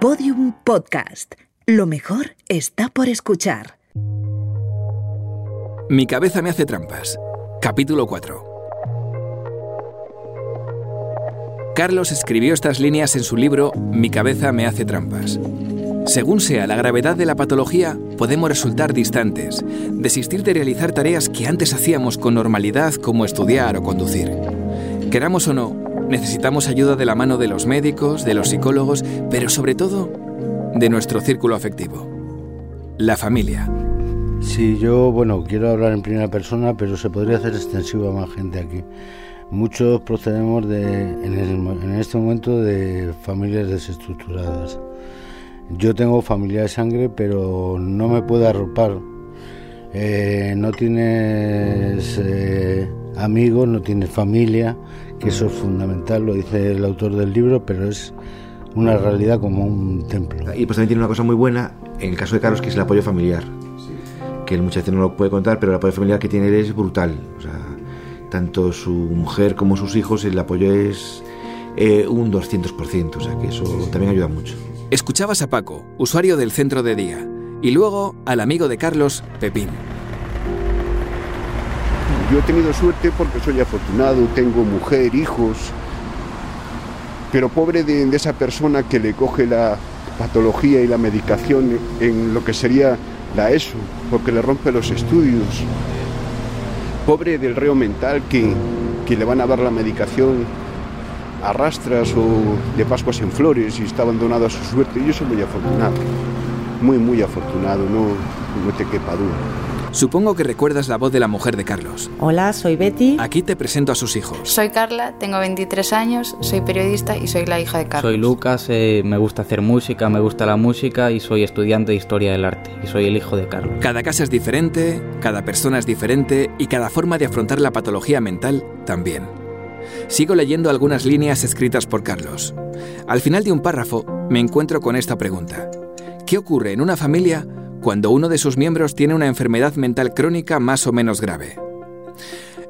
Podium Podcast. Lo mejor está por escuchar. Mi cabeza me hace trampas. Capítulo 4. Carlos escribió estas líneas en su libro Mi cabeza me hace trampas. Según sea la gravedad de la patología, podemos resultar distantes, desistir de realizar tareas que antes hacíamos con normalidad como estudiar o conducir. Queramos o no, necesitamos ayuda de la mano de los médicos, de los psicólogos, pero sobre todo de nuestro círculo afectivo, la familia. Sí, yo, bueno, quiero hablar en primera persona, pero se podría hacer extensivo a más gente aquí. Muchos procedemos de, en, este momento de familias desestructuradas. Yo tengo familia de sangre, pero no me puedo arropar. Eh, no tienes eh, amigos, no tienes familia, que eso es fundamental, lo dice el autor del libro, pero es una realidad como un templo. Y pues también tiene una cosa muy buena, en el caso de Carlos, que es el apoyo familiar. Que él muchas veces no lo puede contar, pero el apoyo familiar que tiene él es brutal. O sea, tanto su mujer como sus hijos, el apoyo es eh, un 200%, o sea que eso también ayuda mucho. Escuchabas a Paco, usuario del centro de día, y luego al amigo de Carlos, Pepín. Yo he tenido suerte porque soy afortunado, tengo mujer, hijos, pero pobre de, esa persona que le coge la patología y la medicación en lo que sería la ESO, porque le rompe los estudios pobre del reo mental que, que le van a dar la medicación a rastras o de Pascuas en Flores y está abandonado a su suerte. Yo soy muy afortunado, muy, muy afortunado, no, no te quepa duda. Supongo que recuerdas la voz de la mujer de Carlos. Hola, soy Betty. Aquí te presento a sus hijos. Soy Carla, tengo 23 años, soy periodista y soy la hija de Carlos. Soy Lucas, eh, me gusta hacer música, me gusta la música y soy estudiante de historia del arte y soy el hijo de Carlos. Cada casa es diferente, cada persona es diferente y cada forma de afrontar la patología mental también. Sigo leyendo algunas líneas escritas por Carlos. Al final de un párrafo me encuentro con esta pregunta. ¿Qué ocurre en una familia cuando uno de sus miembros tiene una enfermedad mental crónica más o menos grave.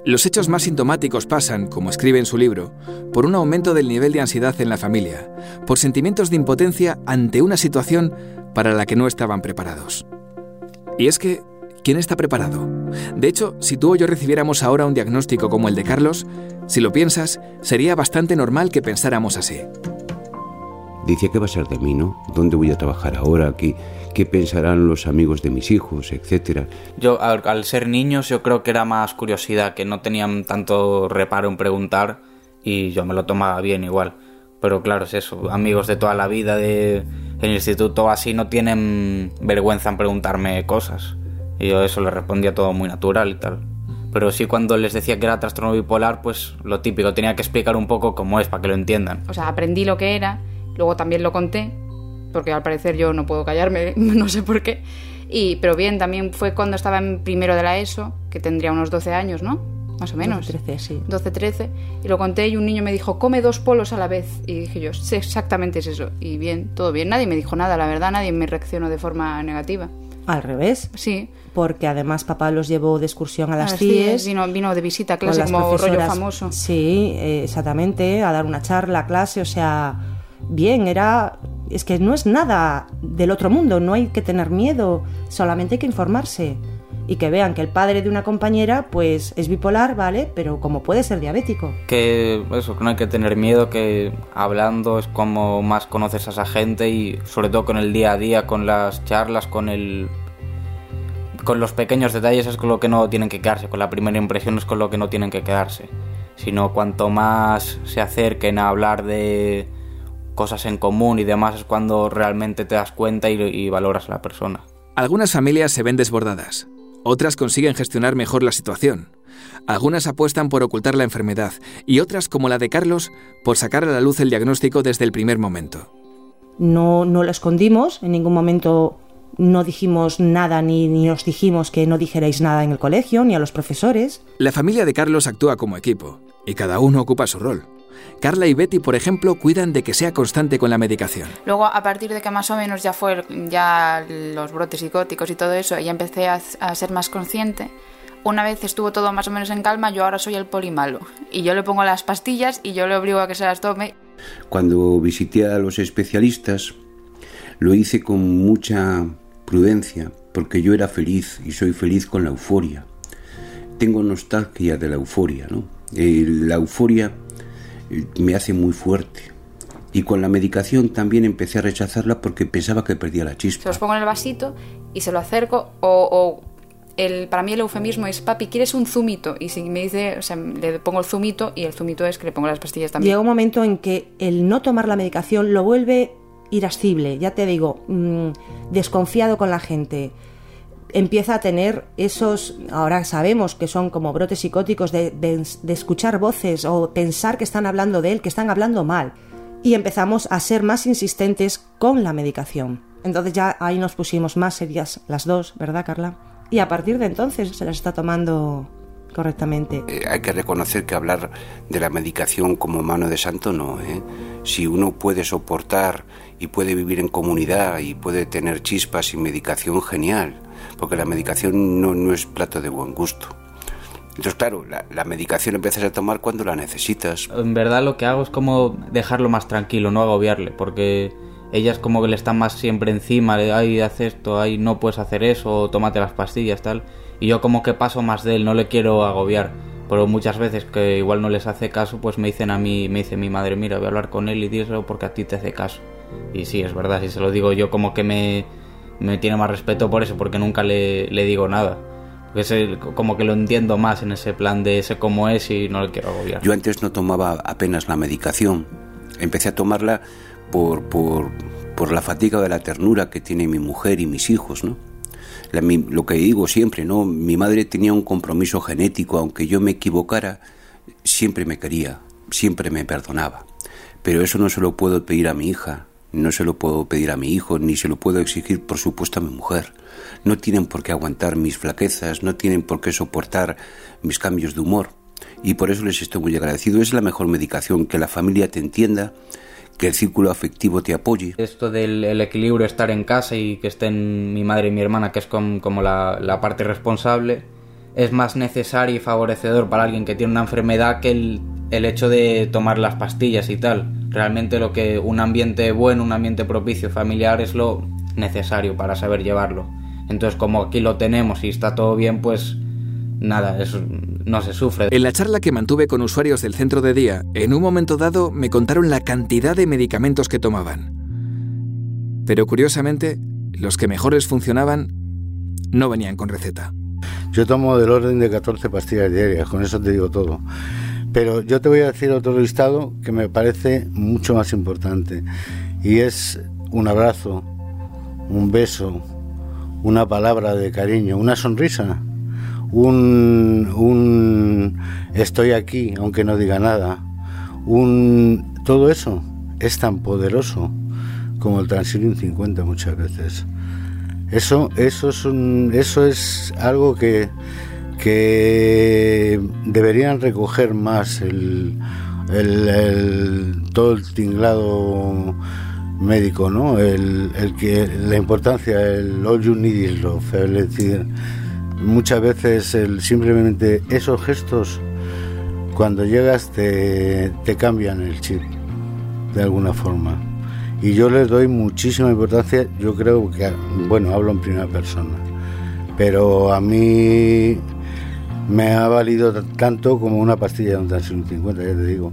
Los hechos más sintomáticos pasan, como escribe en su libro, por un aumento del nivel de ansiedad en la familia, por sentimientos de impotencia ante una situación para la que no estaban preparados. Y es que, ¿quién está preparado? De hecho, si tú o yo recibiéramos ahora un diagnóstico como el de Carlos, si lo piensas, sería bastante normal que pensáramos así. Dice, ¿qué va a ser de mí, no? ¿Dónde voy a trabajar ahora? ¿Qué, qué pensarán los amigos de mis hijos, etcétera? Yo, al, ser niños, yo creo que era más curiosidad, que no tenían tanto reparo en preguntar y yo me lo tomaba bien igual. Pero claro, es eso, amigos de toda la vida de, en el instituto así no tienen vergüenza en preguntarme cosas. Y yo eso le respondía todo muy natural y tal. Pero sí cuando les decía que era trastorno bipolar, pues lo típico, tenía que explicar un poco cómo es para que lo entiendan. O sea, aprendí lo que era Luego también lo conté, porque al parecer yo no puedo callarme, no sé por qué. Y, pero bien, también fue cuando estaba en primero de la ESO, que tendría unos 12 años, ¿no? Más o menos. 12, 13, sí. 12, 13. Y lo conté y un niño me dijo, come dos polos a la vez. Y dije yo, sí, exactamente es eso. Y bien, todo bien. Nadie me dijo nada, la verdad, nadie me reaccionó de forma negativa. Al revés. Sí. Porque además papá los llevó de excursión a las, CIES. Vino, vino de visita a clase como rollo famoso. Sí, eh, exactamente, a dar una charla, clase, o sea bien, era... Es que no es nada del otro mundo, no hay que tener miedo, solamente hay que informarse y que vean que el padre de una compañera pues es bipolar, ¿vale? Pero como puede ser diabético. Que eso, que no hay que tener miedo, que hablando es como más conoces a esa gente y sobre todo con el día a día, con las charlas, con el con los pequeños detalles es con lo que no tienen que quedarse, con la primera impresión es con lo que no tienen que quedarse. Sino cuanto más se acerquen a hablar de cosas en común y demás es cuando realmente te das cuenta y, valoras a la persona. Algunas familias se ven desbordadas, otras consiguen gestionar mejor la situación. Algunas apuestan por ocultar la enfermedad y otras, como la de Carlos, por sacar a la luz el diagnóstico desde el primer momento. No, no lo escondimos, en ningún momento no dijimos nada ni, ni os dijimos que no dijerais nada en el colegio ni a los profesores. La familia de Carlos actúa como equipo y cada uno ocupa su rol. Carla y Betty, por ejemplo, cuidan de que sea constante con la medicación. Luego, a partir de que más o menos ya fue ya los brotes psicóticos y todo eso, ya empecé a, ser más consciente. Una vez estuvo todo más o menos en calma, yo ahora soy el polimalo. Y yo le pongo las pastillas y yo le obligo a que se las tome. Cuando visité a los especialistas, Lo hice con mucha prudencia porque yo era feliz y soy feliz con la euforia. Tengo nostalgia de la euforia, ¿no? Eh, la euforia me hace muy fuerte. Y con la medicación también empecé a rechazarla porque pensaba que perdía la chispa. Se los pongo en el vasito y se lo acerco o, o el, para mí el eufemismo es, papi, ¿quieres un zumito? Y si me dice, o sea, le pongo el zumito y el zumito es que le pongo las pastillas también. Llega un momento en que el no tomar la medicación lo vuelve irascible, ya te digo, mmm, desconfiado con la gente. Empieza a tener esos, ahora sabemos que son como brotes psicóticos de, de, escuchar voces o pensar que están hablando de él, que están hablando mal. Y empezamos a ser más insistentes con la medicación. Entonces ya ahí nos pusimos más serias las dos, ¿verdad, Carla? y a partir de entonces se las está tomando correctamente. Eh, hay que reconocer que hablar de la medicación como mano de santo no. ¿eh? Si uno puede soportar y puede vivir en comunidad y puede tener chispas sin medicación, genial, porque la medicación no, no es plato de buen gusto. Entonces, claro, la, la, medicación empiezas a tomar cuando la necesitas. En verdad lo que hago es como dejarlo más tranquilo, no agobiarle, porque ellas como que le están más siempre encima, de, ay, haz esto, ay, no puedes hacer eso, tómate las pastillas, tal. Y yo como que paso más de él, no le quiero agobiar. Pero muchas veces que igual no les hace caso, pues me dicen a mí, me dice mi madre, mira, voy a hablar con él y díselo porque a ti te hace caso. Y sí, es verdad, si se lo digo yo como que me, me tiene más respeto por eso, porque nunca le, le digo nada. Como que lo entiendo más en ese plan de ese cómo es y no le quiero agobiar. Yo antes no tomaba apenas la medicación. Empecé a tomarla por, por, por la fatiga de la ternura que tiene mi mujer y mis hijos, ¿no? Lo que digo siempre, ¿no? Mi madre tenía un compromiso genético, aunque yo me equivocara, siempre me quería, siempre me perdonaba. Pero eso no se lo puedo pedir a mi hija, no se lo puedo pedir a mi hijo, ni se lo puedo exigir, por supuesto, a mi mujer. No tienen por qué aguantar mis flaquezas, no tienen por qué soportar mis cambios de humor. Y por eso les estoy muy agradecido. Es la mejor medicación, que la familia te entienda, que el círculo afectivo te apoye. Esto del el equilibrio, estar en casa y que estén mi madre y mi hermana, que es con, como la, la, parte responsable, es más necesario y favorecedor para alguien que tiene una enfermedad que el, el hecho de tomar las pastillas y tal. Realmente lo que un ambiente bueno, un ambiente propicio, familiar, es lo necesario para saber llevarlo. Entonces, como aquí lo tenemos y está todo bien, pues nada, eso no se sufre. En la charla que mantuve con usuarios del centro de día, en un momento dado me contaron la cantidad de medicamentos que tomaban. Pero curiosamente, los que mejor les funcionaban no venían con receta. Yo tomo del orden de 14 pastillas diarias, con eso te digo todo. Pero yo te voy a decir otro listado que me parece mucho más importante. Y es un abrazo, un beso, una palabra de cariño, una sonrisa un, un estoy aquí, aunque no diga nada, un todo eso es tan poderoso como el Transilien 50 muchas veces. Eso, eso es un, eso es algo que, que deberían recoger más el, el, todo el tinglado médico, ¿no? El, el que la importancia, el all you need is decir, muchas veces el, simplemente esos gestos cuando llegas te, te, cambian el chip de alguna forma. Y yo les doy muchísima importancia yo creo que bueno hablo en primera persona pero a mí me ha valido tanto como una pastilla de un Tansil 50 ya te digo.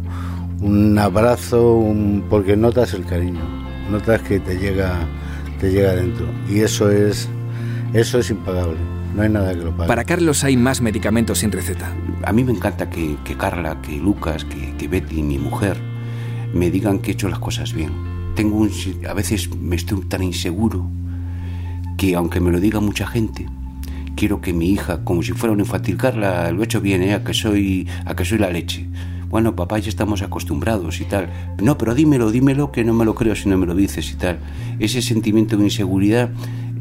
Un abrazo porque notas el cariño notas que te llega te llega dentro. Y eso es eso es impagable no hay nada que lo pague. Para Carlos hay más medicamentos sin receta. A mí me encanta que, que Carla, que Lucas, que, que, Betty, mi mujer, me digan que he hecho las cosas bien. Tengo un, a veces me estoy tan inseguro que aunque me lo diga mucha gente, quiero que mi hija, como si fuera un infantil, Carla, lo he hecho bien, ¿eh? a, que soy, a que soy la leche. Bueno, papá, ya estamos acostumbrados y tal. No, pero dímelo, dímelo, que no me lo creo si no me lo dices y tal. Ese sentimiento de inseguridad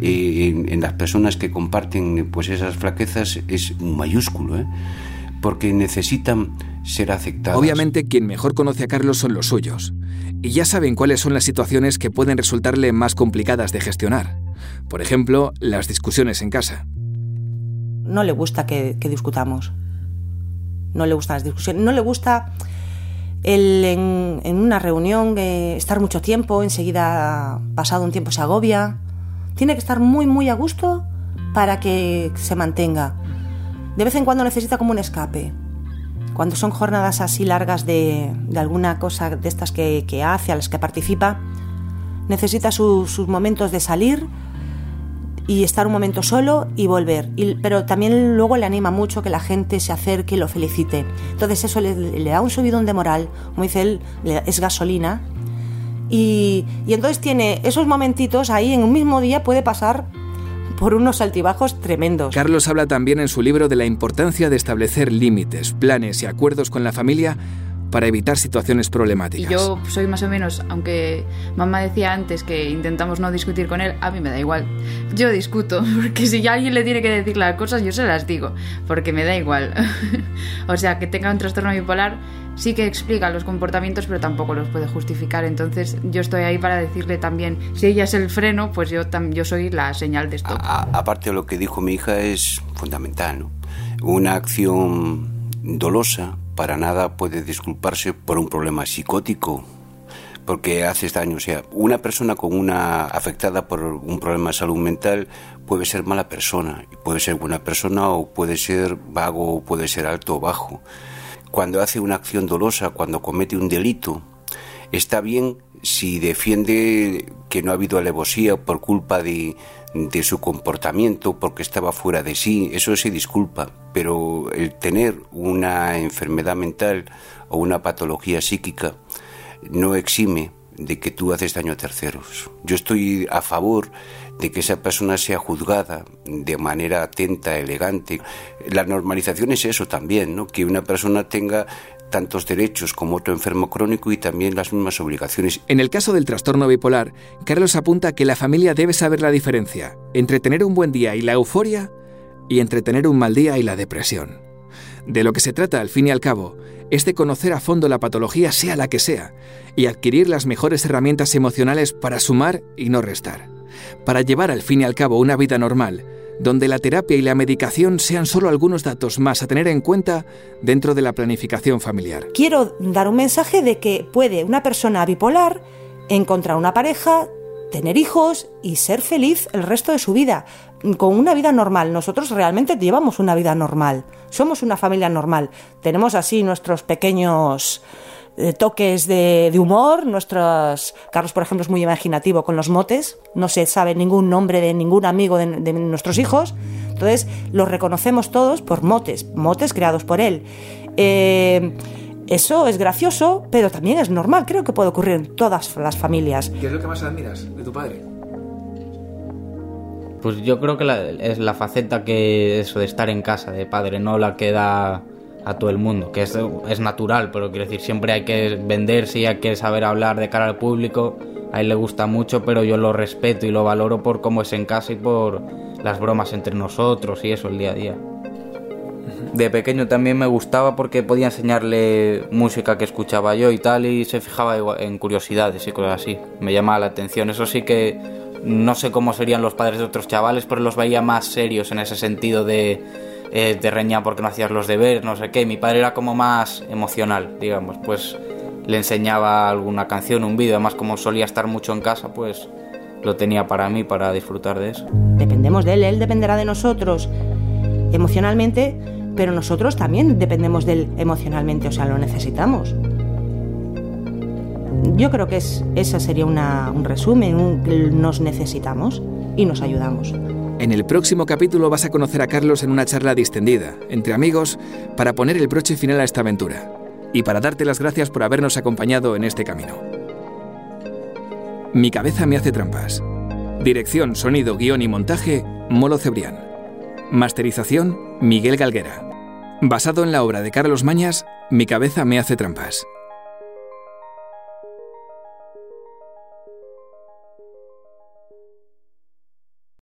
eh, en, en, las personas que comparten pues esas flaquezas es mayúsculo, ¿eh? porque necesitan ser aceptados. Obviamente quien mejor conoce a Carlos son los suyos, y ya saben cuáles son las situaciones que pueden resultarle más complicadas de gestionar. Por ejemplo, las discusiones en casa. No le gusta que, que discutamos. No le gustan las discusiones. No le gusta El en, en una reunión eh, estar mucho tiempo, enseguida pasado un tiempo se agobia. Tiene que estar muy, muy a gusto para que se mantenga. De vez en cuando necesita como un escape. Cuando son jornadas así largas de, de alguna cosa de estas que, que hace, a las que participa, necesita su- sus momentos de salir y estar un momento solo y volver. Pero también luego le anima mucho que la gente se acerque y lo felicite. Entonces eso le, le da un subidón de moral, como dice él, es gasolina. Y, y entonces tiene esos momentitos ahí en un mismo día puede pasar por unos altibajos tremendos. Carlos habla también en su libro de la importancia de establecer límites, planes y acuerdos con la familia para evitar situaciones Y problemáticas. yo soy más o menos, aunque mamá decía antes que intentamos no discutir con él, a mí me da igual. Yo discuto, porque si ya alguien le tiene que decir las cosas, yo se las digo, porque me da igual. o sea, que tenga un trastorno bipolar sí que explica los comportamientos, pero tampoco los puede justificar. Entonces yo estoy ahí para decirle también, si ella es el freno, pues yo, tam- yo soy la señal de stop. Aparte de lo que dijo mi hija es fundamental, ¿no? Una acción dolosa para nada puede disculparse por un problema psicótico porque haces daño. O sea, una persona con una afectada por un problema de salud mental puede ser mala persona, puede ser buena persona o puede ser vago o puede ser alto o bajo. Cuando hace una acción dolosa, cuando comete un delito, está bien si defiende que no ha habido alevosía por culpa de, de su comportamiento, porque estaba fuera de sí, eso se disculpa, pero el tener una enfermedad mental o una patología psíquica no exime de que tú haces daño a terceros. Yo estoy a favor de que esa persona sea juzgada de manera atenta, elegante. La normalización es eso también, ¿no? Que una persona tenga tantos derechos como otro enfermo crónico y también las mismas obligaciones. En el caso del trastorno bipolar, Carlos apunta que la familia debe saber la diferencia entre tener un buen día y la euforia y entre tener un mal día y la depresión. De lo que se trata, al fin y al cabo, es de conocer a fondo la patología, sea la que sea, y adquirir las mejores herramientas emocionales para sumar y no restar. Para llevar al fin y al cabo una vida normal, donde la terapia y la medicación sean solo algunos datos más a tener en cuenta dentro de la planificación familiar. Quiero dar un mensaje de que puede una persona bipolar encontrar una pareja, tener hijos y ser feliz el resto de su vida, con una vida normal. Nosotros realmente llevamos una vida normal, somos una familia normal. Tenemos así nuestros pequeños toques de, de humor, nuestros... Carlos, por ejemplo, es muy imaginativo con los motes, no se sabe ningún nombre de ningún amigo de, de nuestros hijos, entonces los reconocemos todos por motes, motes creados por él. Eh, eso es gracioso, pero también es normal, creo que puede ocurrir en todas las familias. ¿Qué es lo que más admiras de tu padre? Pues yo creo que la- es la faceta que eso de estar en casa de padre, no la que da a todo el mundo, que es, es natural, pero quiero decir, siempre hay que venderse y hay que saber hablar de cara al público. A él le gusta mucho, pero yo lo respeto y lo valoro por cómo es en casa y por las bromas entre nosotros y eso el día a día. De pequeño también me gustaba porque podía enseñarle música que escuchaba yo y tal y se fijaba en curiosidades y cosas así. Me llamaba la atención. Eso sí que no sé cómo serían los padres de otros chavales, pero los veía más serios en ese sentido de eh, te reñían porque no hacías los deberes, no sé qué. Mi padre era como más emocional, digamos. Pues le enseñaba alguna canción, un vídeo. Además, como solía estar mucho en casa, pues lo tenía para mí, para disfrutar de eso. Dependemos de él, él dependerá de nosotros emocionalmente, pero nosotros también dependemos de él emocionalmente, o sea, lo necesitamos. Yo creo que es, ese sería una- un resumen, un- nos necesitamos y nos ayudamos. En el próximo capítulo vas a conocer a Carlos en una charla distendida, entre amigos, para poner el broche final a esta aventura y para darte las gracias por habernos acompañado en este camino. Mi cabeza me hace trampas. Dirección, sonido, guion y montaje, Molo Cebrián. Masterización, Miguel Galguera. Basado en la obra de Carlos Mañas, Mi cabeza me hace trampas.